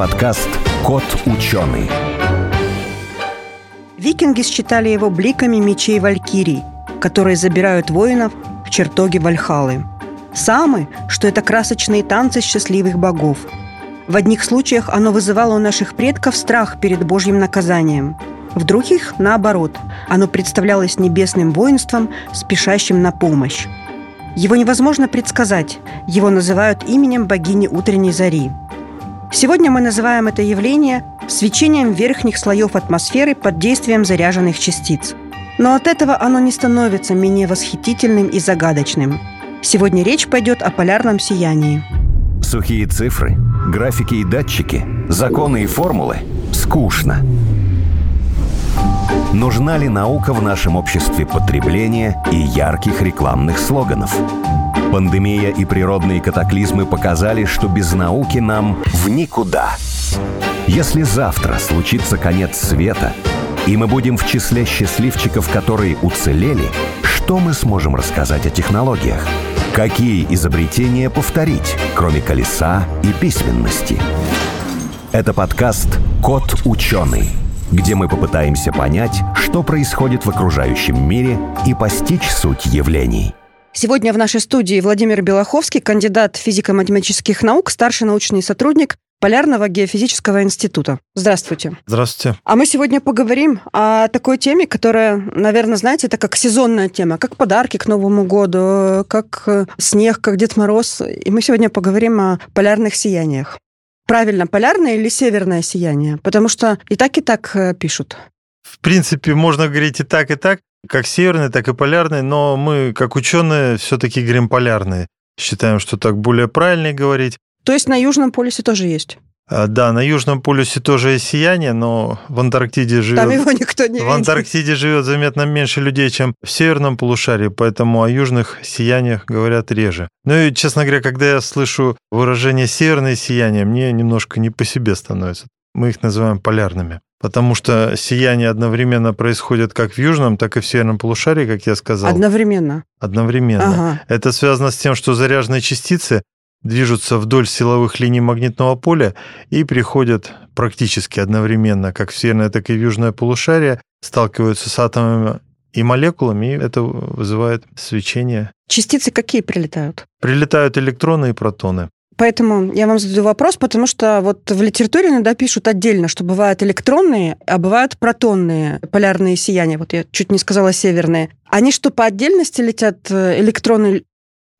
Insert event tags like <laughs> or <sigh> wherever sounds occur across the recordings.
подкаст «Кот ученый». Викинги считали его бликами мечей Валькирий, которые забирают воинов в чертоги Вальхалы. Самы, что это красочные танцы счастливых богов. В одних случаях оно вызывало у наших предков страх перед Божьим наказанием. В других, наоборот, оно представлялось небесным воинством, спешащим на помощь. Его невозможно предсказать. Его называют именем богини утренней зари. Сегодня мы называем это явление свечением верхних слоев атмосферы под действием заряженных частиц. Но от этого оно не становится менее восхитительным и загадочным. Сегодня речь пойдет о полярном сиянии. Сухие цифры, графики и датчики, законы и формулы – скучно. Нужна ли наука в нашем обществе потребления и ярких рекламных слоганов? Пандемия и природные катаклизмы показали, что без науки нам в никуда. Если завтра случится конец света, и мы будем в числе счастливчиков, которые уцелели, что мы сможем рассказать о технологиях? Какие изобретения повторить, кроме колеса и письменности? Это подкаст «Кот ученый», где мы попытаемся понять, что происходит в окружающем мире и постичь суть явлений. Сегодня в нашей студии Владимир Белоховский, кандидат физико-математических наук, старший научный сотрудник Полярного геофизического института. Здравствуйте. Здравствуйте. А мы сегодня поговорим о такой теме, которая, наверное, знаете, это как сезонная тема, как подарки к Новому году, как э, снег, как Дед Мороз. И мы сегодня поговорим о полярных сияниях. Правильно, полярное или северное сияние? Потому что и так, и так э, пишут. В принципе, можно говорить и так, и так, как северный, так и полярный, но мы, как ученые, все-таки говорим полярные. Считаем, что так более правильно говорить. То есть на Южном полюсе тоже есть? А, да, на Южном полюсе тоже есть сияние, но в Антарктиде живет... Там его никто не В видит. Антарктиде живет заметно меньше людей, чем в северном полушарии, поэтому о южных сияниях говорят реже. Ну и, честно говоря, когда я слышу выражение «северное сияние», мне немножко не по себе становится. Мы их называем полярными. Потому что сияние одновременно происходит как в южном, так и в северном полушарии, как я сказал. Одновременно. Одновременно. Ага. Это связано с тем, что заряженные частицы движутся вдоль силовых линий магнитного поля и приходят практически одновременно, как в северное, так и в южное полушарие, сталкиваются с атомами и молекулами, и это вызывает свечение. Частицы какие прилетают? Прилетают электроны и протоны. Поэтому я вам задаю вопрос, потому что вот в литературе иногда пишут отдельно, что бывают электронные, а бывают протонные полярные сияния. Вот я чуть не сказала северные. Они что, по отдельности летят э, электроны?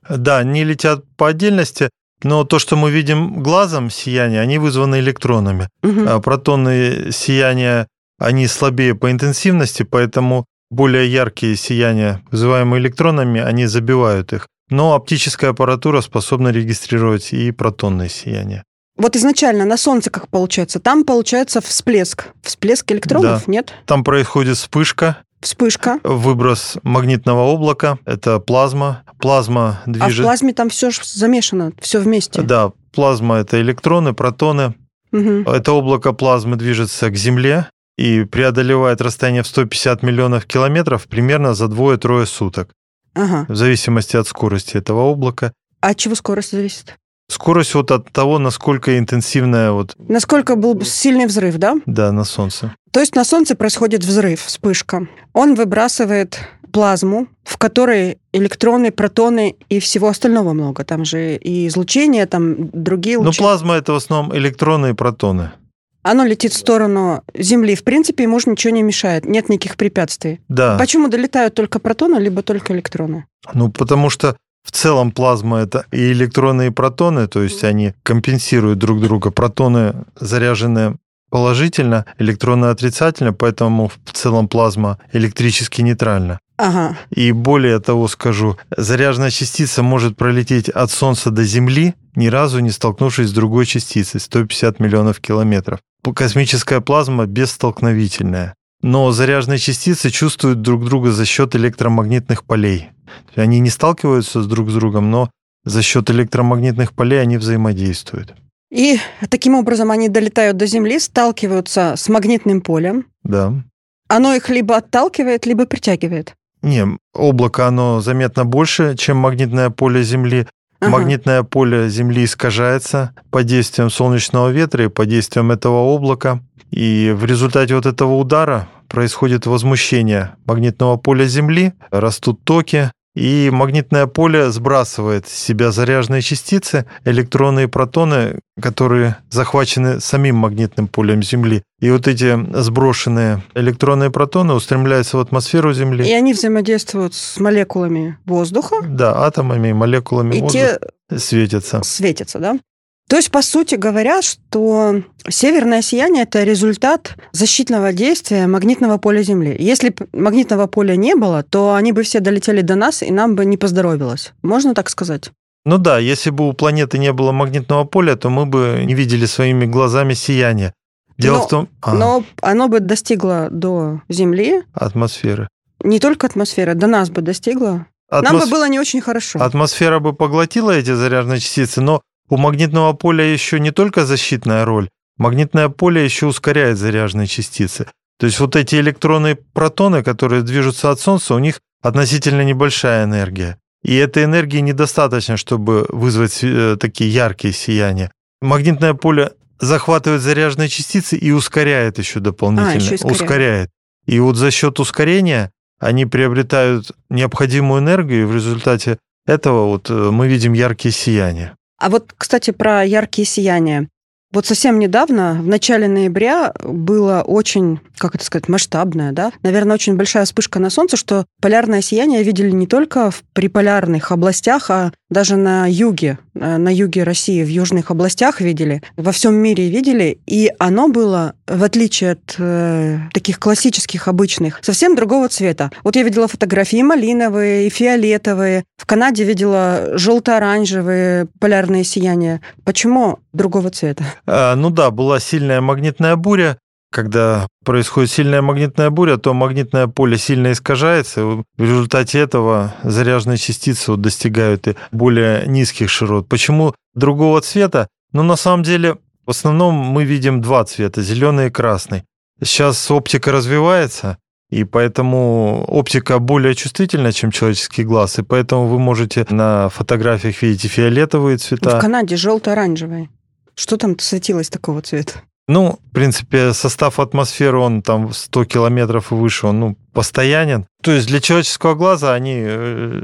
Да, они летят по отдельности, но то, что мы видим глазом сияние, они вызваны электронами. Мгм. А протонные сияния, они слабее по интенсивности, поэтому более яркие сияния, вызываемые электронами, они забивают их. Но оптическая аппаратура способна регистрировать и протонные сияния. Вот изначально на Солнце как получается? Там получается всплеск. Всплеск электронов, нет? Там происходит вспышка, Вспышка. выброс магнитного облака, это плазма. Плазма А в плазме там все замешано, все вместе. Да, плазма – это электроны, протоны. Мгм. Это облако плазмы движется к Земле и преодолевает расстояние в 150 миллионов километров примерно за двое-трое суток, Ага. в зависимости от скорости этого облака. А от чего скорость зависит? Скорость вот от того, насколько интенсивная вот, Насколько был сильный взрыв, да? да, на Солнце. То есть на Солнце происходит взрыв, вспышка. Он выбрасывает плазму, в которой электроны, протоны и всего остального много. Там же и излучение, там другие Но лучи. плазма – это в основном электроны и протоны. Оно летит в сторону Земли. В принципе, ему же ничего не мешает. Нет никаких препятствий. Да, Почему долетают только протоны, либо только электроны? ну потому что в целом плазма – это и электроны, и протоны, то есть они компенсируют друг друга. Протоны заряжены положительно, электроны отрицательно, поэтому в целом плазма электрически нейтральна. Ага. И более того скажу, заряженная частица может пролететь от Солнца до Земли, ни разу не столкнувшись с другой частицей, 150 миллионов километров. Космическая плазма бесстолкновительная. Но заряженные частицы чувствуют друг друга за счет электромагнитных полей. Они не сталкиваются с друг с другом, но за счет электромагнитных полей они взаимодействуют. И таким образом они долетают до Земли, сталкиваются с магнитным полем. Да. Оно их либо отталкивает, либо притягивает. Не, облако, оно заметно больше, чем магнитное поле Земли. Ага. Магнитное поле Земли искажается под действием солнечного ветра и под действием этого облака. И в результате вот этого удара происходит возмущение магнитного поля Земли, растут токи, и магнитное поле сбрасывает с себя заряженные частицы, электроны и протоны, которые захвачены самим магнитным полем Земли. И вот эти сброшенные электроны и протоны устремляются в атмосферу Земли. И они взаимодействуют с молекулами воздуха, Да, атомами и молекулами и воздуха те светятся. светятся, да? То есть, по сути говоря, что северное сияние – это результат защитного действия магнитного поля Земли. Если бы магнитного поля не было, то они бы все долетели до нас, и нам бы не поздоровилось. Можно так сказать? Ну да, если бы у планеты не было магнитного поля, то мы бы не видели своими глазами сияние. Дело Но- в том... А, Но оно бы достигло до Земли, атмосферы. не только атмосферы, до нас бы достигло. Нам бы Атмос- было не очень хорошо. Атмосфера бы поглотила эти заряженные частицы, но у магнитного поля еще не только защитная роль, магнитное поле еще ускоряет заряженные частицы. То есть вот эти электроны протоны, которые движутся от Солнца, у них относительно небольшая энергия. И этой энергии недостаточно, чтобы вызвать э, такие яркие сияния. Магнитное поле захватывает заряженные частицы и ускоряет еще дополнительно. А, еще ускоряет. И вот за счет ускорения они приобретают необходимую энергию, и в результате этого вот э, мы видим яркие сияния. А вот, кстати, про яркие сияния. Вот совсем недавно, в начале ноября, было очень, как это сказать, масштабное, да? Наверное, очень большая вспышка на Солнце, что полярное сияние видели не только в приполярных областях, а даже на юге, э, на юге России, в южных областях видели, во всем мире видели, и оно было, в отличие от э, таких классических, обычных, совсем другого цвета. Вот я видела фотографии малиновые, и фиолетовые. В Канаде видела желто-оранжевые полярные сияния. Почему другого цвета? А, Ну да, была сильная магнитная буря. Когда происходит сильная магнитная буря, то магнитное поле сильно искажается. В результате этого заряженные частицы вот достигают и более низких широт. Почему другого цвета? Ну, на самом деле, в основном мы видим два цвета, зеленый и красный. Сейчас оптика развивается, и поэтому оптика более чувствительна, чем человеческий глаз, и поэтому вы можете на фотографиях видеть и фиолетовые цвета. В Канаде желто-оранжевые. Что там светилось такого цвета? Ну, в принципе, состав атмосферы, он там 100 километров и выше, он ну, постоянен. То есть для человеческого глаза они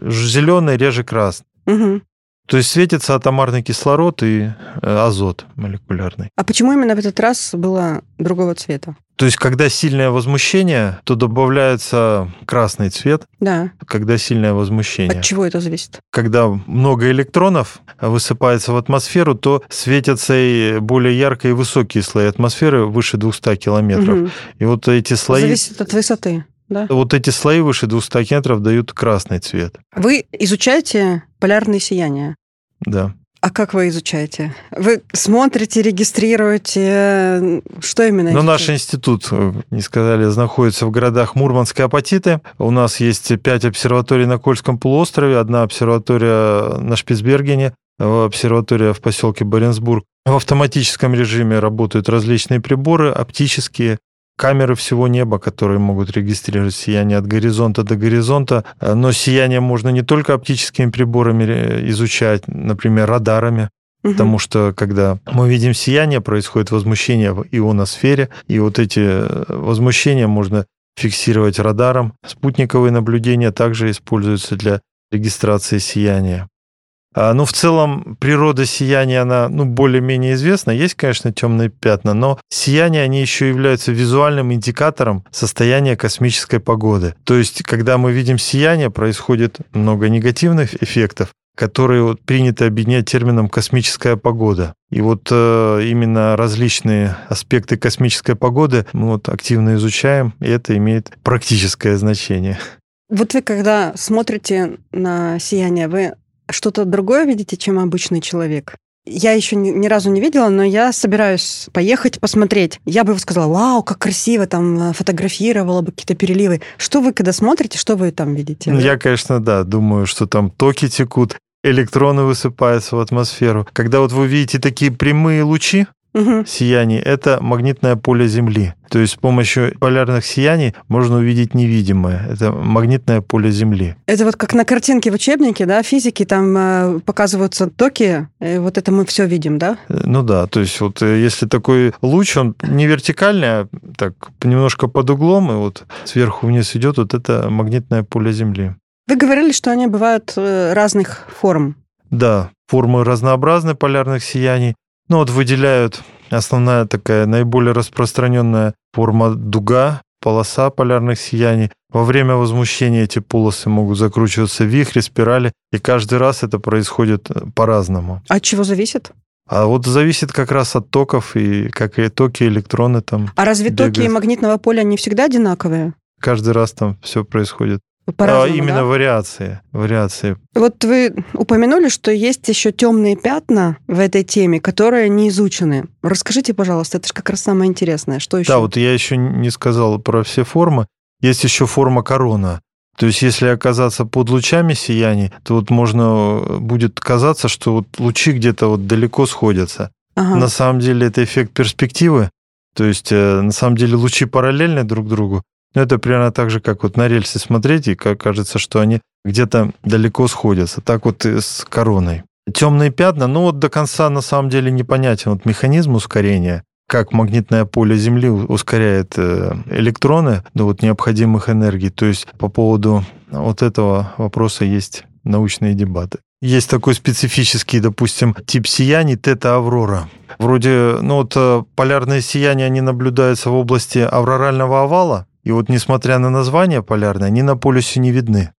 зеленые, реже красные. Мгм. То есть светится атомарный кислород и э, азот молекулярный. А почему именно в этот раз было другого цвета? То есть когда сильное возмущение, то добавляется красный цвет, Да. когда сильное возмущение. От чего это зависит? Когда много электронов высыпается в атмосферу, то светятся и более яркие и высокие слои атмосферы выше 200 километров. Мгм. И вот эти слои... Зависит от высоты, да? Вот эти слои выше 200 километров дают красный цвет. Вы изучаете полярные сияния. Да. А как вы изучаете? Вы смотрите, регистрируете, что именно Но наш институт, э, не сказали, находится в городах Мурманск и Апатиты. У нас есть пять обсерваторий на Кольском полуострове, одна обсерватория на Шпицбергене, э, обсерватория в поселке Баренцбург. В автоматическом режиме работают различные приборы, оптические, камеры всего неба, которые могут регистрировать сияние от горизонта до горизонта. Э, Но сияние можно не только оптическими приборами э, изучать, например, радарами. Потому что, когда мы видим сияние, происходит возмущение в ионосфере, и вот эти э, возмущения можно фиксировать радаром. Спутниковые наблюдения также используются для регистрации сияния. А, Ну, в целом, природа сияния, она ну, более-менее известна. Есть, конечно, темные пятна, но сияние, они еще являются визуальным индикатором состояния космической погоды. То есть, когда мы видим сияние, происходит много негативных эффектов, которые вот принято объединять термином «космическая погода». И вот э, именно различные аспекты космической погоды мы вот активно изучаем, и это имеет практическое значение. Вот вы, когда смотрите на сияние, вы что-то другое видите, чем обычный человек? Я еще ни, ни разу не видела, но я собираюсь поехать посмотреть. Я бы сказала, вау, как красиво, там э, фотографировала бы какие-то переливы. Что вы, когда смотрите, что вы там видите? Я, конечно, да, думаю, что там токи текут, электроны высыпаются в атмосферу. Когда вот вы видите такие прямые лучи, угу. сияний – это магнитное поле Земли. То есть с помощью полярных сияний можно увидеть невидимое. Это магнитное поле Земли. Это вот как на картинке в учебнике, да, физики, там э, показываются токи, вот это мы все видим, да? Э, ну да, то есть вот э, если такой луч, он не вертикальный, а так немножко под углом, и вот сверху вниз идет, вот это магнитное поле Земли. Вы говорили, что они бывают э, разных форм. Да, формы разнообразны полярных сияний. Ну вот выделяют основная такая наиболее распространенная форма дуга, полоса полярных сияний. Во время возмущения эти полосы могут закручиваться в вихре, спирали, и каждый раз это происходит э, по-разному. От чего зависит? А вот зависит как раз от токов, и как и токи, электроны там. А разве бегают. токи магнитного поля не всегда одинаковые? Каждый раз там все происходит а, именно да? вариации, вариации. Вот вы упомянули, что есть еще темные пятна в этой теме, которые не изучены. Расскажите, пожалуйста, это же как раз самое интересное. Что еще? Да, вот я еще не сказал про все формы. Есть еще форма корона. То есть, если оказаться под лучами сияний, то вот можно э, будет казаться, что вот лучи где-то вот далеко сходятся. Ага. На самом деле это эффект перспективы. То есть, э, на самом деле лучи параллельны друг другу, это примерно так же, как вот на рельсы смотреть, и кажется, что они где-то далеко сходятся. Так вот и с короной. Темные пятна, ну вот до конца на самом деле непонятен вот механизм ускорения, как магнитное поле Земли ускоряет э, электроны до вот необходимых энергий. То есть по поводу вот этого вопроса есть научные дебаты. Есть такой специфический, допустим, тип сияний тета-аврора. Вроде, ну вот э, полярные сияния, они наблюдаются в области аврорального овала, и вот несмотря на название полярное, они на полюсе не видны.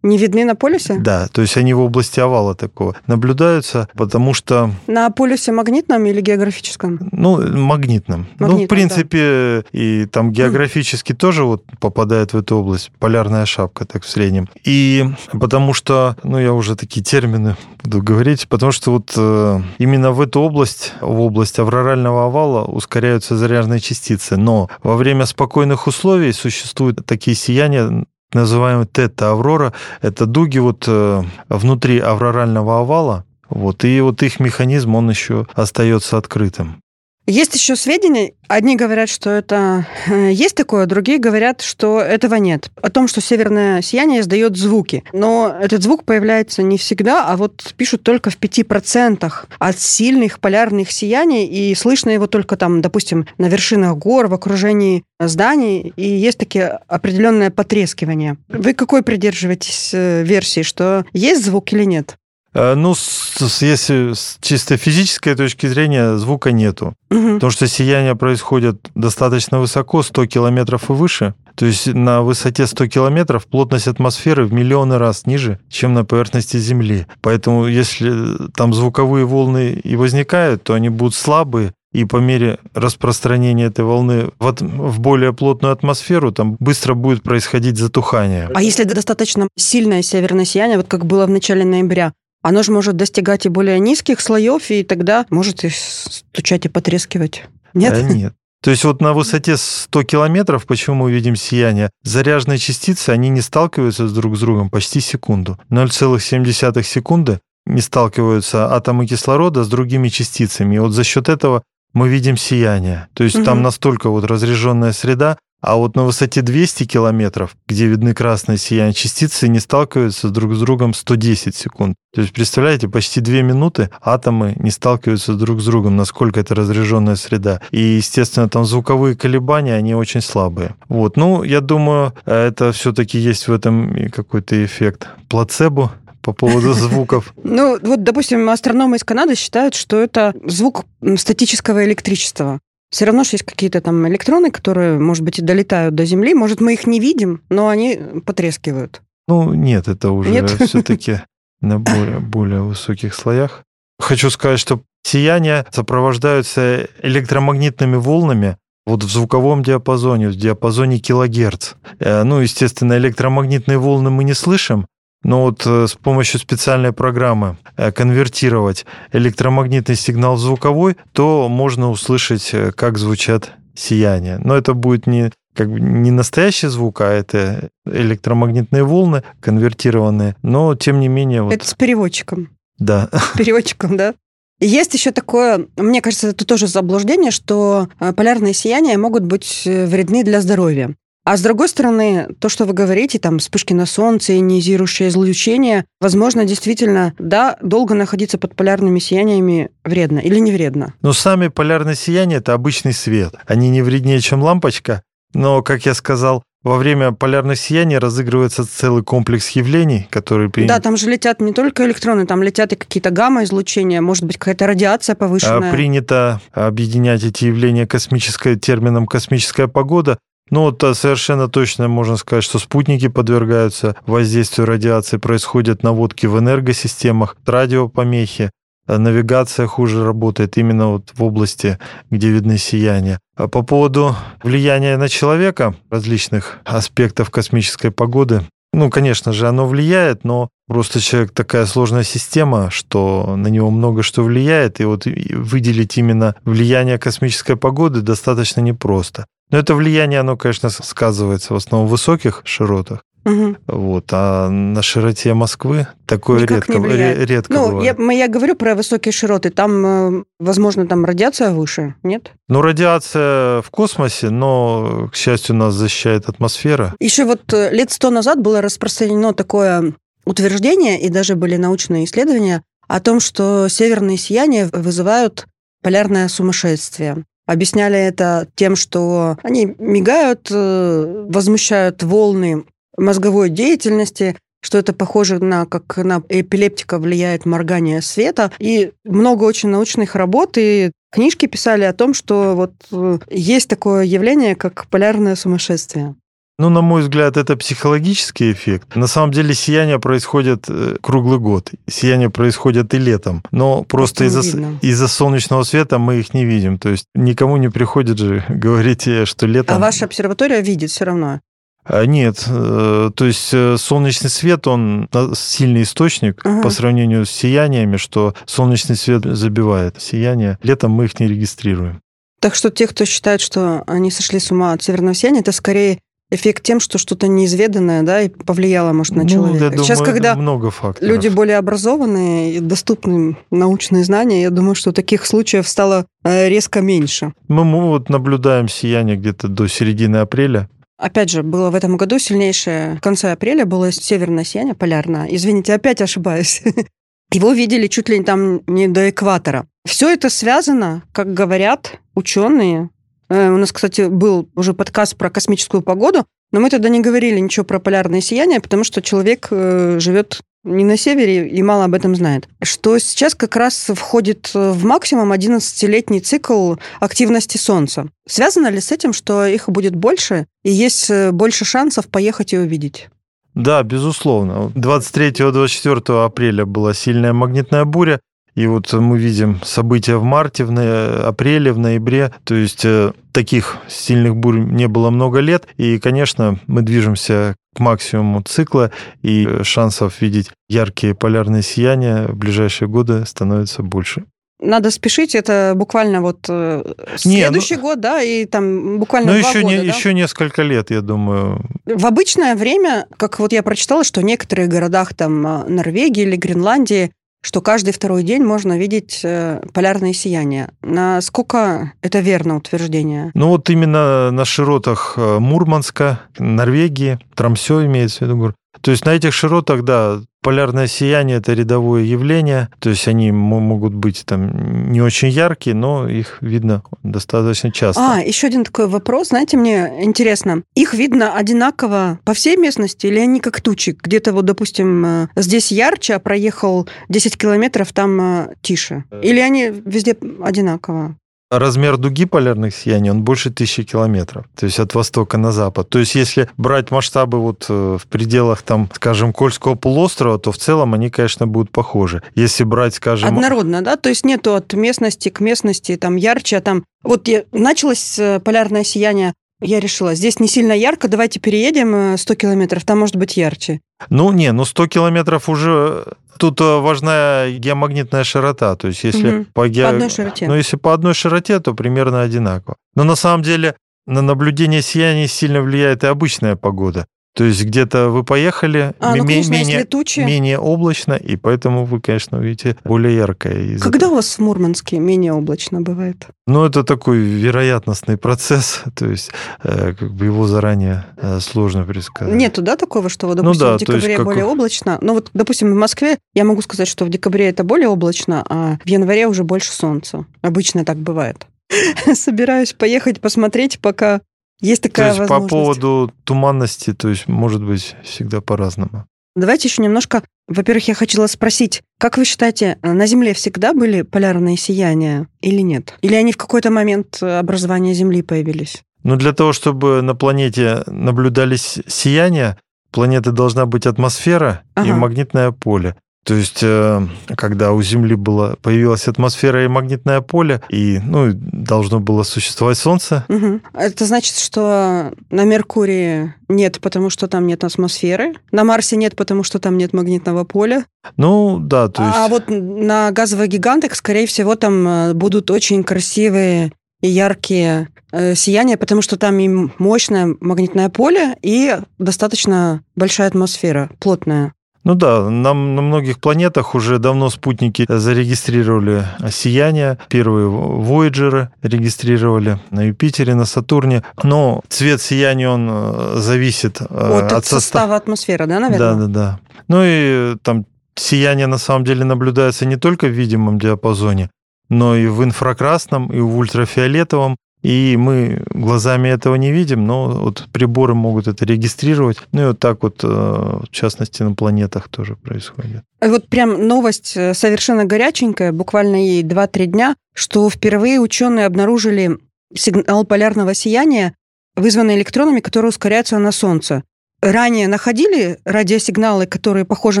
Не видны на полюсе? Да, то есть они в области овала такого наблюдаются, потому что... На полюсе магнитном или географическом? Ну, магнитном. магнитном ну, в принципе, да. и там географически mm. тоже вот попадает в эту область, полярная шапка, так в среднем. И потому что, ну, я уже такие термины буду говорить, потому что вот э, именно в эту область, в область аврорального овала ускоряются заряженные частицы. Но во время спокойных условий существуют такие сияния, называемый тета-аврора. Это дуги вот э, внутри аврорального овала, вот, и вот их механизм, он еще остается открытым. Есть еще сведения, одни говорят, что это э, есть такое, другие говорят, что этого нет. О том, что северное сияние издает звуки. Но этот звук появляется не всегда, а вот пишут только в 5% от сильных полярных сияний, и слышно его только там, допустим, на вершинах гор, в окружении зданий, и есть такие определенное потрескивание. Вы какой придерживаетесь э, версии, что есть звук или нет? Э, ну, с, если с чисто физической точки зрения звука нету. Угу. Потому что сияние происходит достаточно высоко, 100 километров и выше. То есть на высоте 100 километров плотность атмосферы в миллионы раз ниже, чем на поверхности Земли. Поэтому если там звуковые волны и возникают, то они будут слабые, и по мере распространения этой волны в, в более плотную атмосферу там быстро будет происходить затухание. А если достаточно сильное северное сияние, вот как было в начале ноября, оно же может достигать и более низких слоев, и тогда может и стучать и потрескивать. Нет? А нет. То есть вот на высоте 100 километров, почему мы видим сияние, заряженные частицы, они не сталкиваются друг с другом почти секунду. 0,7 секунды не сталкиваются атомы кислорода с другими частицами. И вот за счет этого мы видим сияние. То есть угу. там настолько вот разряженная среда, а вот на высоте 200 километров, где видны красные сияния, частицы не сталкиваются друг с другом 110 секунд. То есть, представляете, почти две минуты атомы не сталкиваются друг с другом, насколько это разряженная среда. И, естественно, там звуковые колебания, они очень слабые. Вот, ну, я думаю, это все-таки есть в этом какой-то эффект плацебо, по поводу <laughs> звуков? Ну, вот, допустим, астрономы из Канады считают, что это звук статического электричества. Все равно что есть какие-то там электроны, которые, может быть, и долетают до Земли. Может, мы их не видим, но они потрескивают. Ну, нет, это уже <laughs> все-таки на более, более высоких слоях. Хочу сказать, что сияния сопровождаются электромагнитными волнами, вот в звуковом диапазоне, в диапазоне килогерц. Э, ну, естественно, электромагнитные волны мы не слышим, но вот э, с помощью специальной программы э, конвертировать электромагнитный сигнал в звуковой, то можно услышать, э, как звучат сияния. Но это будет не как бы не настоящий звук, а это электромагнитные волны конвертированные, но тем не менее... Вот... Это с переводчиком. Да. С переводчиком, да? Есть еще такое, мне кажется, это тоже заблуждение, что полярные сияния могут быть вредны для здоровья. А с другой стороны, то, что вы говорите, там, вспышки на солнце, ионизирующее излучение, возможно, действительно, да, долго находиться под полярными сияниями вредно или не вредно? Но сами полярные сияния – это обычный свет. Они не вреднее, чем лампочка, но, как я сказал, во время полярных сияний разыгрывается целый комплекс явлений, которые... При... Да, там же летят не только электроны, там летят и какие-то гамма-излучения, может быть, какая-то радиация повышенная. Принято объединять эти явления космической, термином «космическая погода», ну, вот а, совершенно точно можно сказать, что спутники подвергаются воздействию радиации, происходят наводки в энергосистемах, радиопомехи, а навигация хуже работает именно вот в области, где видны сияния. А по поводу влияния на человека различных аспектов космической погоды, ну, конечно же, оно влияет, но просто человек такая сложная система, что на него много что влияет, и вот выделить именно влияние космической погоды достаточно непросто. Но это влияние, оно, конечно, сказывается в основном в высоких широтах. Угу. Вот, а на широте Москвы такое Никак редко, не редко ну, бывает. Я, я говорю про высокие широты. Там, э, возможно, там радиация выше, нет? Ну, радиация в космосе, но, к счастью, нас защищает атмосфера. Еще вот э, лет сто назад было распространено такое утверждение, и даже были научные исследования о том, что северные сияния вызывают полярное сумасшествие. Объясняли это тем, что они мигают, э, возмущают волны мозговой деятельности, что это похоже на, как на эпилептика влияет моргание света. И много очень научных работ и книжки писали о том, что вот э, есть такое явление, как полярное сумасшествие. Ну, на мой взгляд, это психологический эффект. На самом деле сияние происходит э, круглый год. Сияние происходит и летом. Но просто из-за, из-за солнечного света мы их не видим. То есть никому не приходит же <laughs> говорить, э, что летом... А ваша обсерватория видит все равно? А, нет, э, то есть солнечный свет, он сильный источник ага. по сравнению с сияниями, что солнечный свет забивает сияние. Летом мы их не регистрируем. Так что те, кто считает, что они сошли с ума от северного сияния, это скорее эффект тем, что что-то неизведанное, да, и повлияло, может, на ну, человека. Я думаю, Сейчас, когда много факторов. люди более образованные и доступны научные знания, я думаю, что таких случаев стало э, резко меньше. Мы, мы вот наблюдаем сияние где-то до середины апреля. Опять же, было в этом году сильнейшее. В конце апреля было северное сияние полярное. Извините, опять ошибаюсь. <laughs> Его видели чуть ли там не до экватора. Все это связано, как говорят ученые, у нас, кстати, был уже подкаст про космическую погоду, но мы тогда не говорили ничего про полярное сияние, потому что человек э, живет не на севере и мало об этом знает. Что сейчас как раз входит в максимум 11-летний цикл активности Солнца. Связано ли с этим, что их будет больше и есть э, больше шансов поехать и увидеть? Да, безусловно. 23-24 апреля была сильная магнитная буря, и вот мы видим события в марте, в апреле, в ноябре. То есть э, таких сильных бурь не было много лет. И, конечно, мы движемся к максимуму цикла, и э, шансов видеть яркие полярные сияния в ближайшие годы становится больше надо спешить, это буквально вот э, следующий не, ну, год, да, и там буквально ну, два еще года, не, да? еще несколько лет, я думаю. В обычное время, как вот я прочитала, что в некоторых городах там Норвегии или Гренландии что каждый второй день можно видеть э, полярные сияния. Насколько это верно утверждение? Ну вот именно на широтах э, Мурманска, Норвегии, Трамсё имеется в виду, то есть на этих широтах, да, полярное сияние – это рядовое явление, то есть они могут быть там не очень яркие, но их видно достаточно часто. А, еще один такой вопрос, знаете, мне интересно, их видно одинаково по всей местности или они как тучи? Где-то вот, допустим, э, здесь ярче, а проехал 10 километров, там э, тише? Или они везде одинаково? Размер дуги полярных сияний, он больше тысячи километров, то есть от востока на запад. То есть если брать масштабы вот э, в пределах, там, скажем, Кольского полуострова, то в целом они, конечно, будут похожи. Если брать, скажем... Однородно, да? То есть нету от местности к местности там ярче, а там... Вот я... началось э, полярное сияние я решила, здесь не сильно ярко, давайте переедем 100 э, километров, там может быть ярче. Ну, не, ну 100 километров уже... Тут э, важна геомагнитная широта, то есть если угу. по, ге... по одной широте. Ну, если по одной широте, то примерно одинаково. Но на самом деле на наблюдение сияний сильно влияет и обычная погода. То есть где-то вы поехали, А, ну, конечно, менее, менее облачно, и поэтому вы, конечно, увидите более яркое. Когда этого. у вас в Мурманске менее облачно бывает? Ну, это такой вероятностный процесс, <laughs> то есть э, как бы его заранее э, сложно предсказать. Нету, да, такого, что, вот, Ну допустим, да, в то есть декабре как- более облачно? Ну вот, допустим, в Москве я могу сказать, что в декабре это более облачно, а в январе уже больше солнца. Обычно так бывает. <laughs> Собираюсь поехать посмотреть, пока есть То такая есть по возможность. поводу туманности, то есть может быть всегда по-разному. Давайте еще немножко... Во-первых, я хотела спросить, как вы считаете, на Земле всегда были полярные сияния или нет? Или они в какой-то момент э, образования Земли появились? Но для того, чтобы на планете наблюдались сияния, планеты должна быть атмосфера и Ага. магнитное поле. То есть, э, когда у Земли была, появилась атмосфера и магнитное поле, и ну, должно было существовать Солнце, Мгм. Это значит, что на Меркурии нет, потому что там нет атмосферы, на Марсе нет, потому что там нет магнитного поля, ну да, то есть... а вот на газовых гигантах, скорее всего, там э, будут очень красивые и яркие э, сияния, потому что там и мощное магнитное поле, и достаточно большая атмосфера, плотная. Ну да, нам на многих планетах уже давно спутники зарегистрировали сияние. Первые Voyager регистрировали на Юпитере, на Сатурне. Но цвет сияния, он э, зависит э, От, от состава. состава атмосферы, да, наверное? Да, да, да. Ну и там сияние на самом деле наблюдается не только в видимом диапазоне, но и в инфракрасном, и в ультрафиолетовом. И мы глазами этого не видим, но вот приборы могут это регистрировать. Ну и вот так вот, э, в частности, на планетах тоже происходит. И Вот прям новость э, совершенно горяченькая, буквально ей 2-3 дня, что впервые ученые обнаружили сигнал полярного сияния, вызванный электронами, которые ускоряются на Солнце. Ранее находили радиосигналы, которые похожи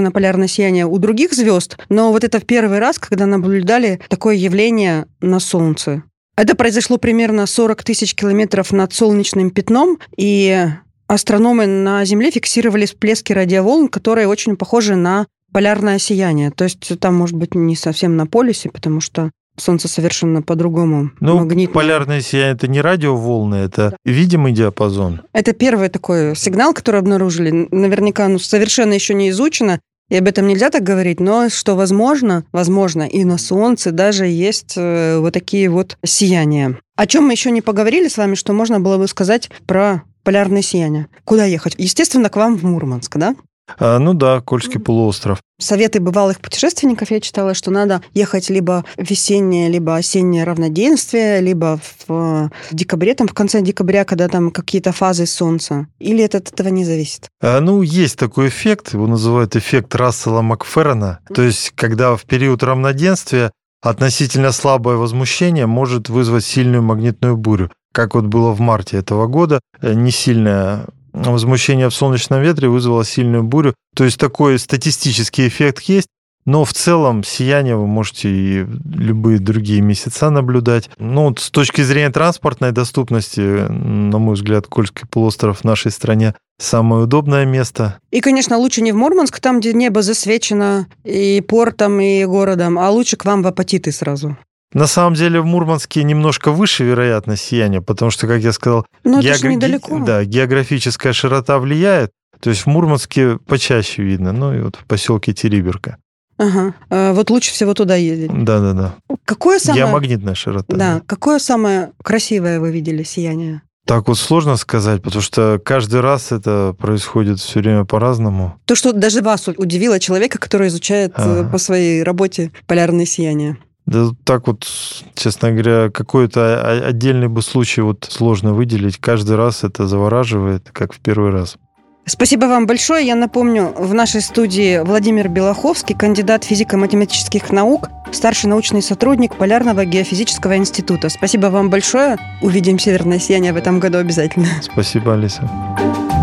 на полярное сияние у других звезд, но вот это в первый раз, когда наблюдали такое явление на Солнце. Это произошло примерно 40 тысяч километров над солнечным пятном, и астрономы на Земле фиксировали всплески радиоволн, которые очень похожи на полярное сияние. То есть там, может быть, не совсем на полюсе, потому что Солнце совершенно по-другому Ну, магнитное. полярное сияние это не радиоволны, это видимый диапазон. Это первый такой сигнал, который обнаружили. Наверняка ну, совершенно еще не изучено, и об этом нельзя так говорить, но что возможно, возможно, и на Солнце даже есть э, вот такие вот сияния. О чем мы еще не поговорили с вами, что можно было бы сказать про полярное сияние. Куда ехать? Естественно, к вам в Мурманск, да? А, ну да, Кольский полуостров. Советы бывалых путешественников я читала, что надо ехать либо в весеннее, либо осеннее равноденствие, либо в, в декабре, там в конце декабря, когда там какие-то фазы солнца. Или это от этого не зависит? А, Ну, есть такой эффект, его называют эффект Рассела Макферрона. То есть, когда в период равноденствия относительно слабое возмущение может вызвать сильную магнитную бурю. Как вот было в марте этого года, э, не сильное возмущение в солнечном ветре вызвало сильную бурю. То есть такой статистический эффект есть, но в целом сияние вы можете и любые другие месяца наблюдать. Ну, с точки зрения транспортной доступности, на мой взгляд, Кольский полуостров в нашей стране самое удобное место. И, конечно, лучше не в Мурманск, там, где небо засвечено и портом, и городом, а лучше к вам в апатиты сразу. На самом деле в Мурманске немножко выше вероятность сияния, потому что, как я сказал, Ну, это же геогра- недалеко. да, географическая широта влияет. То есть в Мурманске почаще видно, ну и вот в поселке Териберка. Ага. А, Вот лучше всего туда ездить. Да-да-да. Какое самое... Геомагнитная широта. Да, какое самое красивое вы видели сияние? Так вот сложно сказать, потому что каждый раз это происходит все время по-разному. То, что даже вас удивило человека, который изучает Ага. по своей работе полярные сияния. Да так вот, честно говоря, какой-то отдельный бы случай вот сложно выделить. Каждый раз это завораживает, как в первый раз. Спасибо вам большое. Я напомню, в нашей студии Владимир Белоховский, кандидат физико-математических наук, старший научный сотрудник Полярного геофизического института. Спасибо вам большое. Увидим северное сияние в этом году обязательно. Спасибо, Алиса.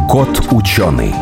Кот ученый.